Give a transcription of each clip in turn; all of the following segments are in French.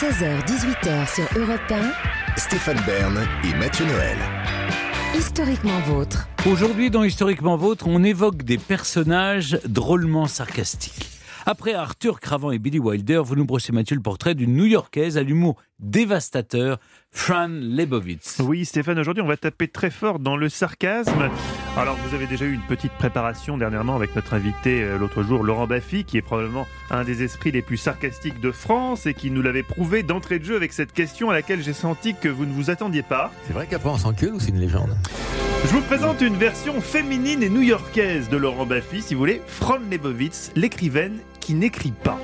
16h-18h sur Europe 1. Stéphane Bern et Mathieu Noël. Historiquement vôtre. Aujourd'hui, dans Historiquement Vôtre, on évoque des personnages drôlement sarcastiques. Après Arthur Cravant et Billy Wilder, vous nous brossez Mathieu le portrait d'une New-Yorkaise à l'humour dévastateur, Fran Lebowitz. Oui, Stéphane, aujourd'hui, on va taper très fort dans le sarcasme. Alors, vous avez déjà eu une petite préparation dernièrement avec notre invité euh, l'autre jour, Laurent Baffy, qui est probablement un des esprits les plus sarcastiques de France et qui nous l'avait prouvé d'entrée de jeu avec cette question à laquelle j'ai senti que vous ne vous attendiez pas. C'est vrai qu'après on s'encule ou c'est une légende Je vous présente une version féminine et new-yorkaise de Laurent Baffy, si vous voulez, Fran Lebowitz, l'écrivaine qui n'écrit pas.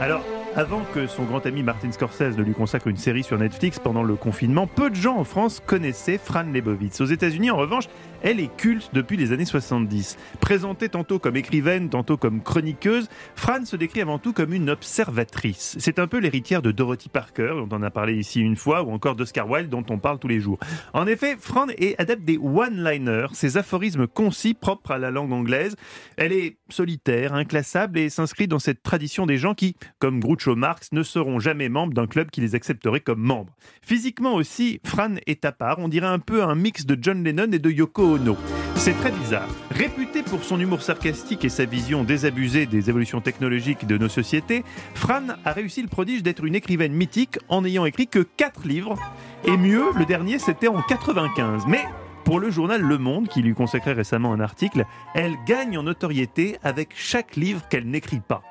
Alors, avant que son grand ami Martin Scorsese ne lui consacre une série sur Netflix pendant le confinement, peu de gens en France connaissaient Fran Lebowitz. Aux États-Unis, en revanche, elle est culte depuis les années 70. Présentée tantôt comme écrivaine, tantôt comme chroniqueuse, Fran se décrit avant tout comme une observatrice. C'est un peu l'héritière de Dorothy Parker, dont on a parlé ici une fois, ou encore d'Oscar Wilde, dont on parle tous les jours. En effet, Fran est adepte des one-liners, ces aphorismes concis propres à la langue anglaise. Elle est solitaire, inclassable et s'inscrit dans cette tradition des gens qui, comme Groucho Marx, ne seront jamais membres d'un club qui les accepterait comme membres. Physiquement aussi, Fran est à part. On dirait un peu un mix de John Lennon et de Yoko Ono. C'est très bizarre. Réputé pour son humour sarcastique et sa vision désabusée des évolutions technologiques de nos sociétés, Fran a réussi le prodige d'être une écrivaine mythique en n'ayant écrit que 4 livres. Et mieux, le dernier c'était en 95. Mais pour le journal Le Monde, qui lui consacrait récemment un article, elle gagne en notoriété avec chaque livre qu'elle n'écrit pas.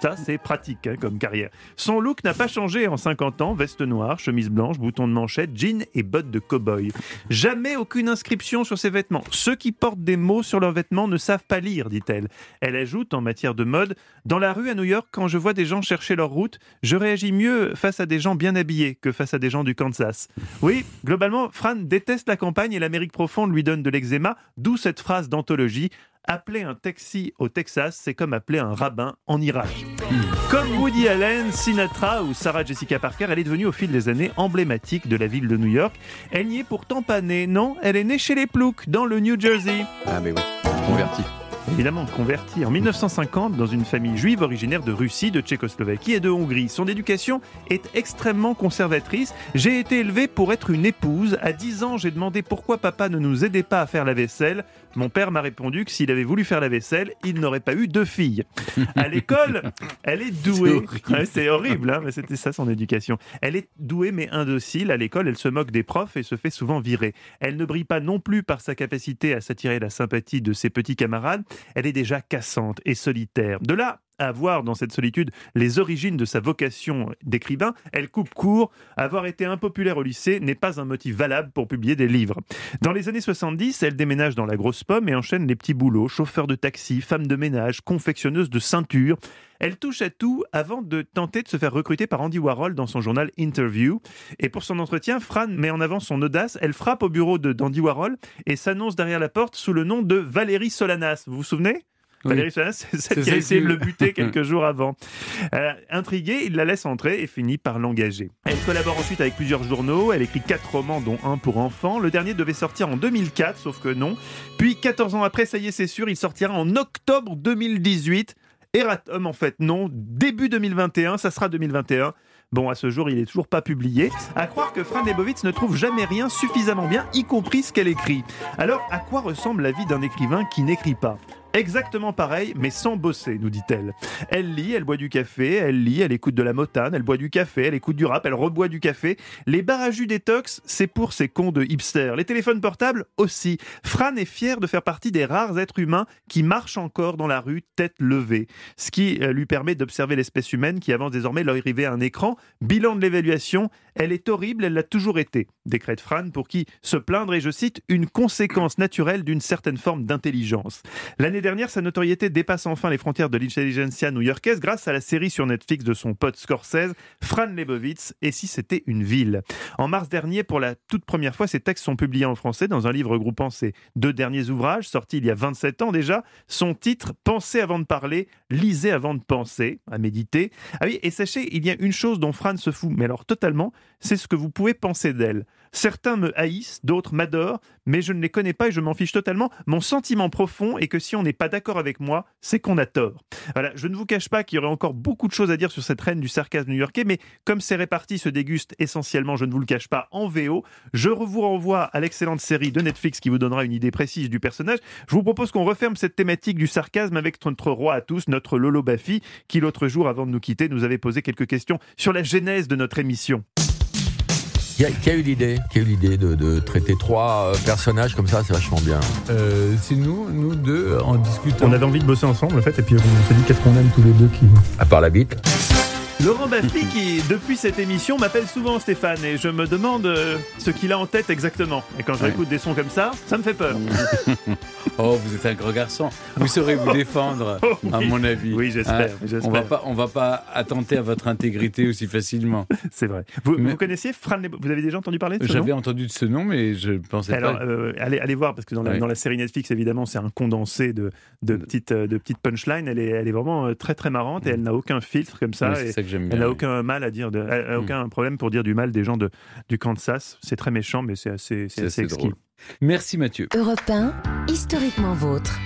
Ça, c'est pratique hein, comme carrière. Son look n'a pas changé en 50 ans. Veste noire, chemise blanche, bouton de manchette, jean et bottes de cow-boy. Jamais aucune inscription sur ses vêtements. Ceux qui portent des mots sur leurs vêtements ne savent pas lire, dit-elle. Elle ajoute, en matière de mode, Dans la rue à New York, quand je vois des gens chercher leur route, je réagis mieux face à des gens bien habillés que face à des gens du Kansas. Oui, globalement, Fran déteste la campagne et l'Amérique profonde lui donne de l'eczéma, d'où cette phrase d'anthologie Appeler un taxi au Texas, c'est comme appeler un rabbin en Irak. Comme Woody Allen, Sinatra ou Sarah Jessica Parker, elle est devenue au fil des années emblématique de la ville de New York. Elle n'y est pourtant pas née, non, elle est née chez les Ploucs, dans le New Jersey. Ah mais oui, converti. Évidemment convertie en 1950 dans une famille juive originaire de Russie, de Tchécoslovaquie et de Hongrie. Son éducation est extrêmement conservatrice. J'ai été élevée pour être une épouse. À 10 ans, j'ai demandé pourquoi papa ne nous aidait pas à faire la vaisselle. Mon père m'a répondu que s'il avait voulu faire la vaisselle, il n'aurait pas eu deux filles. À l'école, elle est douée. C'est horrible, hein, mais c'était ça son éducation. Elle est douée mais indocile. À l'école, elle se moque des profs et se fait souvent virer. Elle ne brille pas non plus par sa capacité à s'attirer la sympathie de ses petits camarades. Elle est déjà cassante et solitaire. De là à voir dans cette solitude les origines de sa vocation d'écrivain, elle coupe court. Avoir été impopulaire au lycée n'est pas un motif valable pour publier des livres. Dans les années 70, elle déménage dans la grosse pomme et enchaîne les petits boulots, chauffeur de taxi, femme de ménage, confectionneuse de ceintures. Elle touche à tout avant de tenter de se faire recruter par Andy Warhol dans son journal Interview. Et pour son entretien, Fran met en avant son audace. Elle frappe au bureau de d'Andy Warhol et s'annonce derrière la porte sous le nom de Valérie Solanas. Vous vous souvenez? Valérie Solanas, c'est celle qui a essayé de le buter quelques jours avant. Euh, intrigué, il la laisse entrer et finit par l'engager. Elle collabore ensuite avec plusieurs journaux. Elle écrit quatre romans, dont un pour enfants. Le dernier devait sortir en 2004, sauf que non. Puis, 14 ans après, ça y est, c'est sûr, il sortira en octobre 2018. Eratom, en fait, non. Début 2021, ça sera 2021. Bon, à ce jour, il est toujours pas publié. À croire que Fran Lebowitz ne trouve jamais rien suffisamment bien, y compris ce qu'elle écrit. Alors, à quoi ressemble la vie d'un écrivain qui n'écrit pas? Exactement pareil, mais sans bosser, nous dit-elle. Elle lit, elle boit du café, elle lit, elle écoute de la motane, elle boit du café, elle écoute du rap, elle reboit du café. Les bars à jus détox, c'est pour ces cons de hipsters. Les téléphones portables aussi. Fran est fière de faire partie des rares êtres humains qui marchent encore dans la rue tête levée. Ce qui euh, lui permet d'observer l'espèce humaine qui avance désormais l'arrivée à un écran. Bilan de l'évaluation, elle est horrible, elle l'a toujours été. Décrète Fran pour qui se plaindre est, je cite, une conséquence naturelle d'une certaine forme d'intelligence. L'année dernière, sa notoriété dépasse enfin les frontières de l'intelligentsia new-yorkaise grâce à la série sur Netflix de son pote Scorsese, Fran Lebowitz, et si c'était une ville? En mars dernier, pour la toute première fois, ses textes sont publiés en français dans un livre regroupant ses deux derniers ouvrages, sortis il y a 27 ans déjà. Son titre, Pensez avant de parler, lisez avant de penser, à méditer. Ah oui, et sachez, il y a une chose dont Fran se fout, mais alors totalement, c'est ce que vous pouvez penser d'elle. Certains me haïssent, d'autres m'adorent, mais je ne les connais pas et je m'en fiche totalement. Mon sentiment profond est que si on n'est pas d'accord avec moi, c'est qu'on a tort. Voilà, je ne vous cache pas qu'il y aurait encore beaucoup de choses à dire sur cette reine du sarcasme new-yorkais, mais comme c'est réparti se déguste essentiellement, je ne vous le cache pas, en VO, je vous renvoie à l'excellente série de Netflix qui vous donnera une idée précise du personnage. Je vous propose qu'on referme cette thématique du sarcasme avec notre roi à tous, notre Lolo Baffy, qui l'autre jour, avant de nous quitter, nous avait posé quelques questions sur la genèse de notre émission. Qui a, qui a eu l'idée Qui a eu l'idée de, de traiter trois euh, personnages comme ça C'est vachement bien. Euh, c'est nous, nous deux, en discutant. On avait envie de bosser ensemble, en fait, et puis on s'est dit qu'est-ce qu'on aime tous les deux qui. À part la bite. Laurent Baffy qui, depuis cette émission, m'appelle souvent Stéphane et je me demande euh, ce qu'il a en tête exactement. Et quand je Ouais. réécoute des sons comme ça, ça me fait peur. Oh, vous êtes un gros garçon. Vous saurez vous défendre, Oh, oui. à mon avis. Oui, j'espère, Hein, on va pas, on va pas attenter à votre intégrité aussi facilement. C'est vrai. Vous, Mais- vous connaissiez Fran Lebo- Vous avez déjà entendu parler de ce J'avais entendu de ce nom, mais je pensais Alors, pas. euh, allez, allez voir, parce que dans la, Ouais. dans la série Netflix, évidemment, c'est un condensé de, de, petites, euh, de petites punchlines. Elle est, elle est vraiment très, très marrante et elle n'a aucun filtre comme ça. J'aime bien. elle n'a oui. aucun mal à dire, de, elle a Mm. aucun problème pour dire du mal des gens de, du Kansas. C'est très méchant, mais c'est assez, c'est C'est assez assez exquis. drôle. Merci Mathieu. Europe 1, historiquement vôtre.